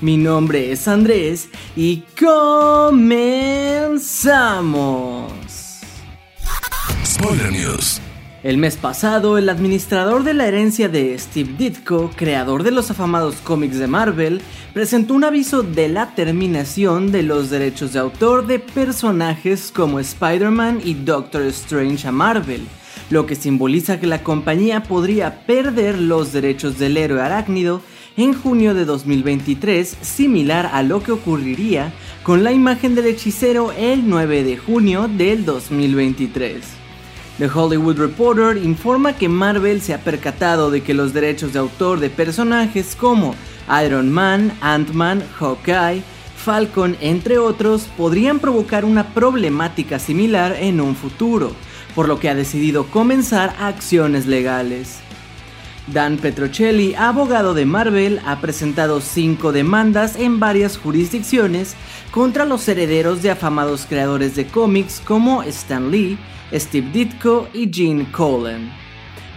Mi nombre es Andrés y comenzamos. Spoiler News. El mes pasado, el administrador de la herencia de Steve Ditko, creador de los afamados cómics de Marvel, presentó un aviso de la terminación de los derechos de autor de personajes como Spider-Man y Doctor Strange a Marvel, lo que simboliza que la compañía podría perder los derechos del héroe arácnido en junio de 2023, similar a lo que ocurriría con la imagen del hechicero el 9 de junio del 2023. The Hollywood Reporter informa que Marvel se ha percatado de que los derechos de autor de personajes como Iron Man, Ant-Man, Hawkeye, Falcon, entre otros, podrían provocar una problemática similar en un futuro, por lo que ha decidido comenzar acciones legales. Dan Petrocelli, abogado de Marvel, ha presentado cinco demandas en varias jurisdicciones contra los herederos de afamados creadores de cómics como Stan Lee, Steve Ditko y Gene Colan.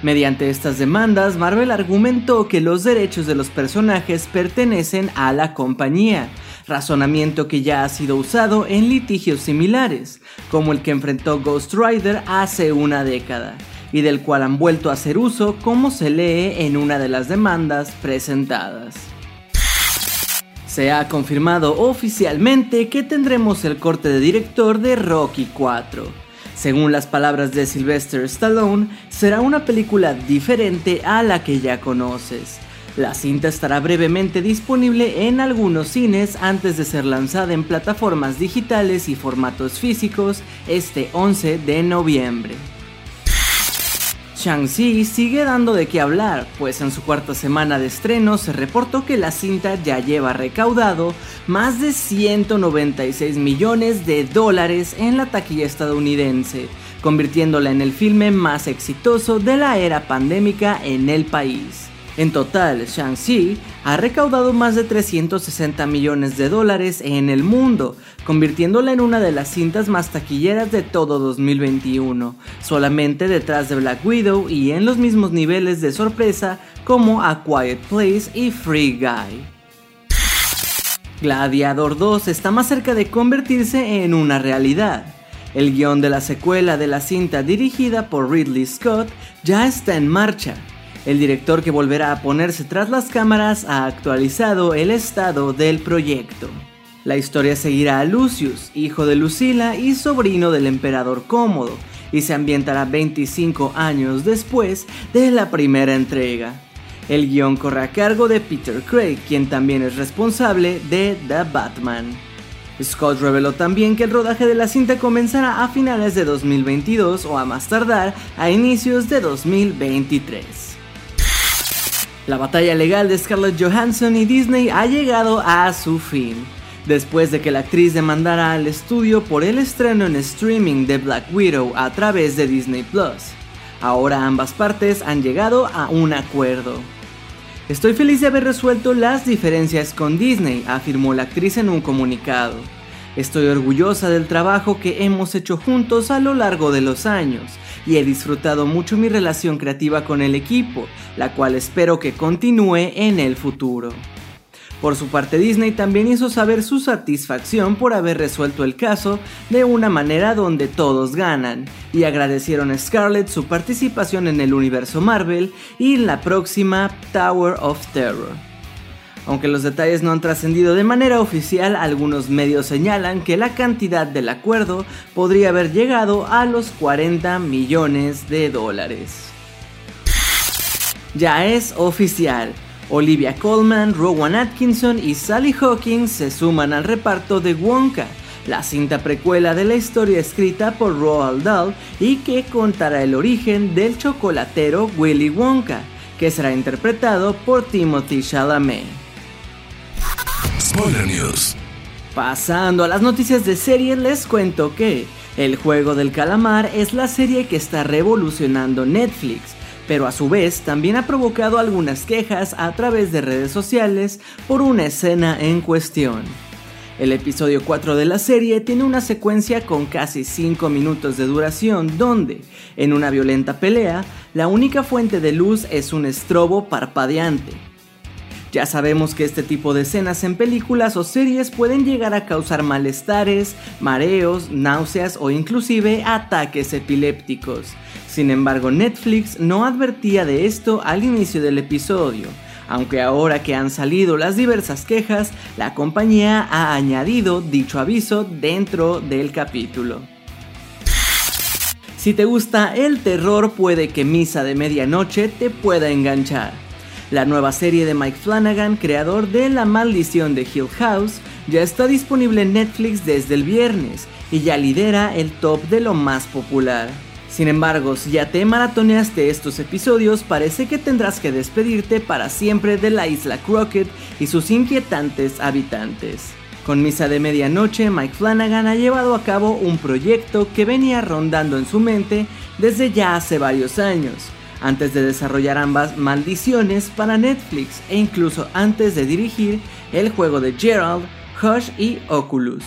Mediante estas demandas, Marvel argumentó que los derechos de los personajes pertenecen a la compañía, razonamiento que ya ha sido usado en litigios similares, como el que enfrentó Ghost Rider hace una década y del cual han vuelto a hacer uso como se lee en una de las demandas presentadas. Se ha confirmado oficialmente que tendremos el corte de director de Rocky 4. Según las palabras de Sylvester Stallone, será una película diferente a la que ya conoces. La cinta estará brevemente disponible en algunos cines antes de ser lanzada en plataformas digitales y formatos físicos este 11 de noviembre. Shang-Chi sigue dando de qué hablar, pues en su cuarta semana de estreno se reportó que la cinta ya lleva recaudado más de 196 millones de dólares en la taquilla estadounidense, convirtiéndola en el filme más exitoso de la era pandémica en el país. En total, Shang-Chi ha recaudado más de 360 millones de dólares en el mundo, convirtiéndola en una de las cintas más taquilleras de todo 2021, solamente detrás de Black Widow y en los mismos niveles de sorpresa como A Quiet Place y Free Guy. Gladiador 2 está más cerca de convertirse en una realidad. El guion de la secuela de la cinta dirigida por Ridley Scott ya está en marcha el director que volverá a ponerse tras las cámaras ha actualizado el estado del proyecto. La historia seguirá a Lucius, hijo de Lucila y sobrino del emperador Cómodo, y se ambientará 25 años después de la primera entrega. El guion corre a cargo de Peter Craig, quien también es responsable de The Batman. Scott reveló también que el rodaje de la cinta comenzará a finales de 2022 o a más tardar a inicios de 2023. La batalla legal de Scarlett Johansson y Disney ha llegado a su fin. Después de que la actriz demandara al estudio por el estreno en streaming de Black Widow a través de Disney Plus. Ahora ambas partes han llegado a un acuerdo. Estoy feliz de haber resuelto las diferencias con Disney, afirmó la actriz en un comunicado. Estoy orgullosa del trabajo que hemos hecho juntos a lo largo de los años y he disfrutado mucho mi relación creativa con el equipo, la cual espero que continúe en el futuro. Por su parte Disney también hizo saber su satisfacción por haber resuelto el caso de una manera donde todos ganan, y agradecieron a Scarlett su participación en el universo Marvel y en la próxima Tower of Terror. Aunque los detalles no han trascendido de manera oficial, algunos medios señalan que la cantidad del acuerdo podría haber llegado a los 40 millones de dólares. Ya es oficial. Olivia Colman, Rowan Atkinson y Sally Hawkins se suman al reparto de Wonka, la cinta precuela de la historia escrita por Roald Dahl y que contará el origen del chocolatero Willy Wonka, que será interpretado por Timothy Chalamet. News. Pasando a las noticias de serie, les cuento que El Juego del Calamar es la serie que está revolucionando Netflix, pero a su vez también ha provocado algunas quejas a través de redes sociales por una escena en cuestión. El episodio 4 de la serie tiene una secuencia con casi 5 minutos de duración donde, en una violenta pelea, la única fuente de luz es un estrobo parpadeante. Ya sabemos que este tipo de escenas en películas o series pueden llegar a causar malestares, mareos, náuseas o inclusive ataques epilépticos. Sin embargo, Netflix no advertía de esto al inicio del episodio, aunque ahora que han salido las diversas quejas, la compañía ha añadido dicho aviso dentro del capítulo. Si te gusta el terror, puede que Misa de Medianoche te pueda enganchar. La nueva serie de Mike Flanagan, creador de La Maldición de Hill House, ya está disponible en Netflix desde el viernes y ya lidera el top de lo más popular. Sin embargo, si ya te maratoneaste estos episodios, parece que tendrás que despedirte para siempre de la isla Crockett y sus inquietantes habitantes. Con Misa de Medianoche, Mike Flanagan ha llevado a cabo un proyecto que venía rondando en su mente desde ya hace varios años, antes de desarrollar ambas maldiciones para Netflix e incluso antes de dirigir el juego de Gerald, Hush y Oculus.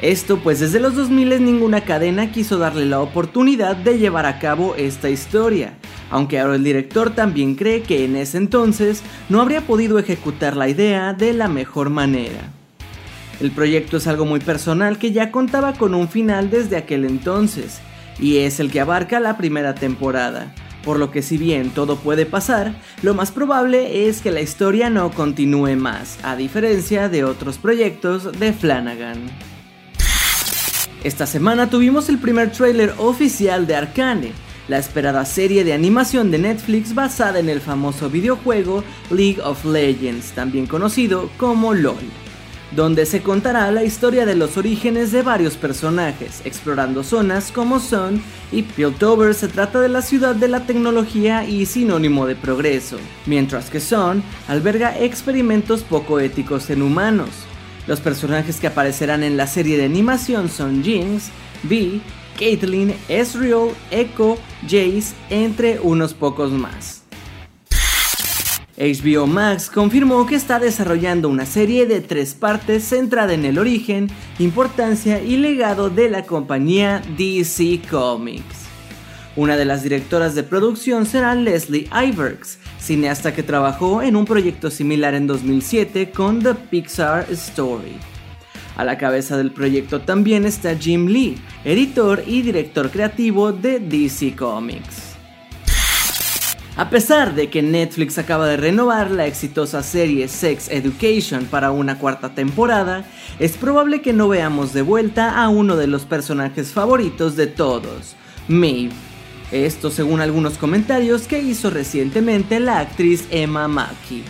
Esto pues desde los 2000 ninguna cadena quiso darle la oportunidad de llevar a cabo esta historia, aunque ahora el director también cree que en ese entonces no habría podido ejecutar la idea de la mejor manera. El proyecto es algo muy personal que ya contaba con un final desde aquel entonces, y es el que abarca la primera temporada, por lo que si bien todo puede pasar, lo más probable es que la historia no continúe más, a diferencia de otros proyectos de Flanagan. Esta semana tuvimos el primer tráiler oficial de Arcane, la esperada serie de animación de Netflix basada en el famoso videojuego League of Legends, también conocido como LOL donde se contará la historia de los orígenes de varios personajes, explorando zonas como Sun y Piltover se trata de la ciudad de la tecnología y sinónimo de progreso, mientras que Sun alberga experimentos poco éticos en humanos. Los personajes que aparecerán en la serie de animación son Jinx, Vi, Caitlyn, Ezreal, Echo, Jace, entre unos pocos más. HBO Max confirmó que está desarrollando una serie de tres partes centrada en el origen, importancia y legado de la compañía DC Comics. Una de las directoras de producción será Leslie Iverks, cineasta que trabajó en un proyecto similar en 2007 con The Pixar Story. A la cabeza del proyecto también está Jim Lee, editor y director creativo de DC Comics. A pesar de que Netflix acaba de renovar la exitosa serie Sex Education para una cuarta temporada, es probable que no veamos de vuelta a uno de los personajes favoritos de todos, Maeve. Esto según algunos comentarios que hizo recientemente la actriz Emma Mackey.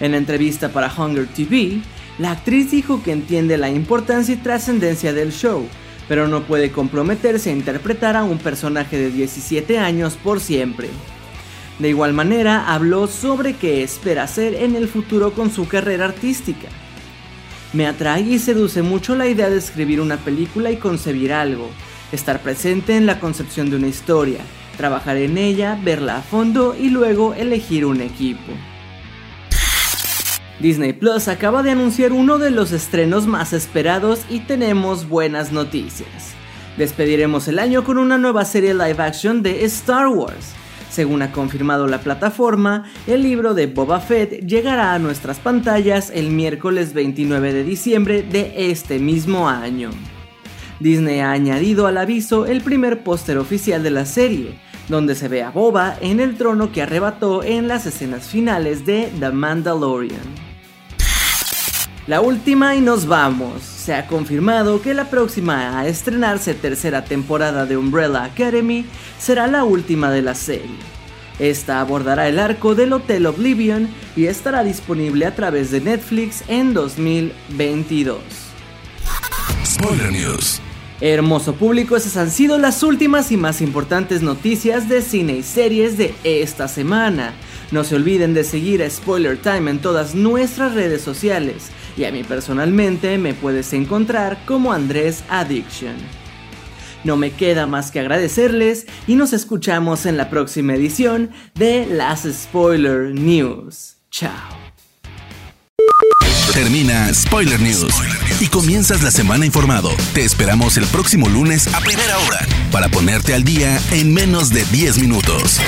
En entrevista para Hunger TV, la actriz dijo que entiende la importancia y trascendencia del show, pero no puede comprometerse a interpretar a un personaje de 17 años por siempre. De igual manera, habló sobre qué espera hacer en el futuro con su carrera artística. Me atrae y seduce mucho la idea de escribir una película y concebir algo, estar presente en la concepción de una historia, trabajar en ella, verla a fondo y luego elegir un equipo. Disney Plus acaba de anunciar uno de los estrenos más esperados y tenemos buenas noticias. Despediremos el año con una nueva serie live action de Star Wars. Según ha confirmado la plataforma, el libro de Boba Fett llegará a nuestras pantallas el miércoles 29 de diciembre de este mismo año. Disney ha añadido al aviso el primer póster oficial de la serie, donde se ve a Boba en el trono que arrebató en las escenas finales de The Mandalorian. La última y nos vamos. Se ha confirmado que la próxima a estrenarse tercera temporada de Umbrella Academy será la última de la serie. Esta abordará el arco del Hotel Oblivion y estará disponible a través de Netflix en 2022. Spoiler News. Hermoso público, esas han sido las últimas y más importantes noticias de cine y series de esta semana. No se olviden de seguir a Spoiler Time en todas nuestras redes sociales y a mí personalmente me puedes encontrar como Andrés Addiction. No me queda más que agradecerles y nos escuchamos en la próxima edición de las Spoiler News. Chao. Termina Spoiler News y comienzas la semana informado. Te esperamos el próximo lunes a primera hora para ponerte al día en menos de 10 minutos.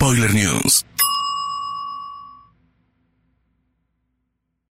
Spoiler News.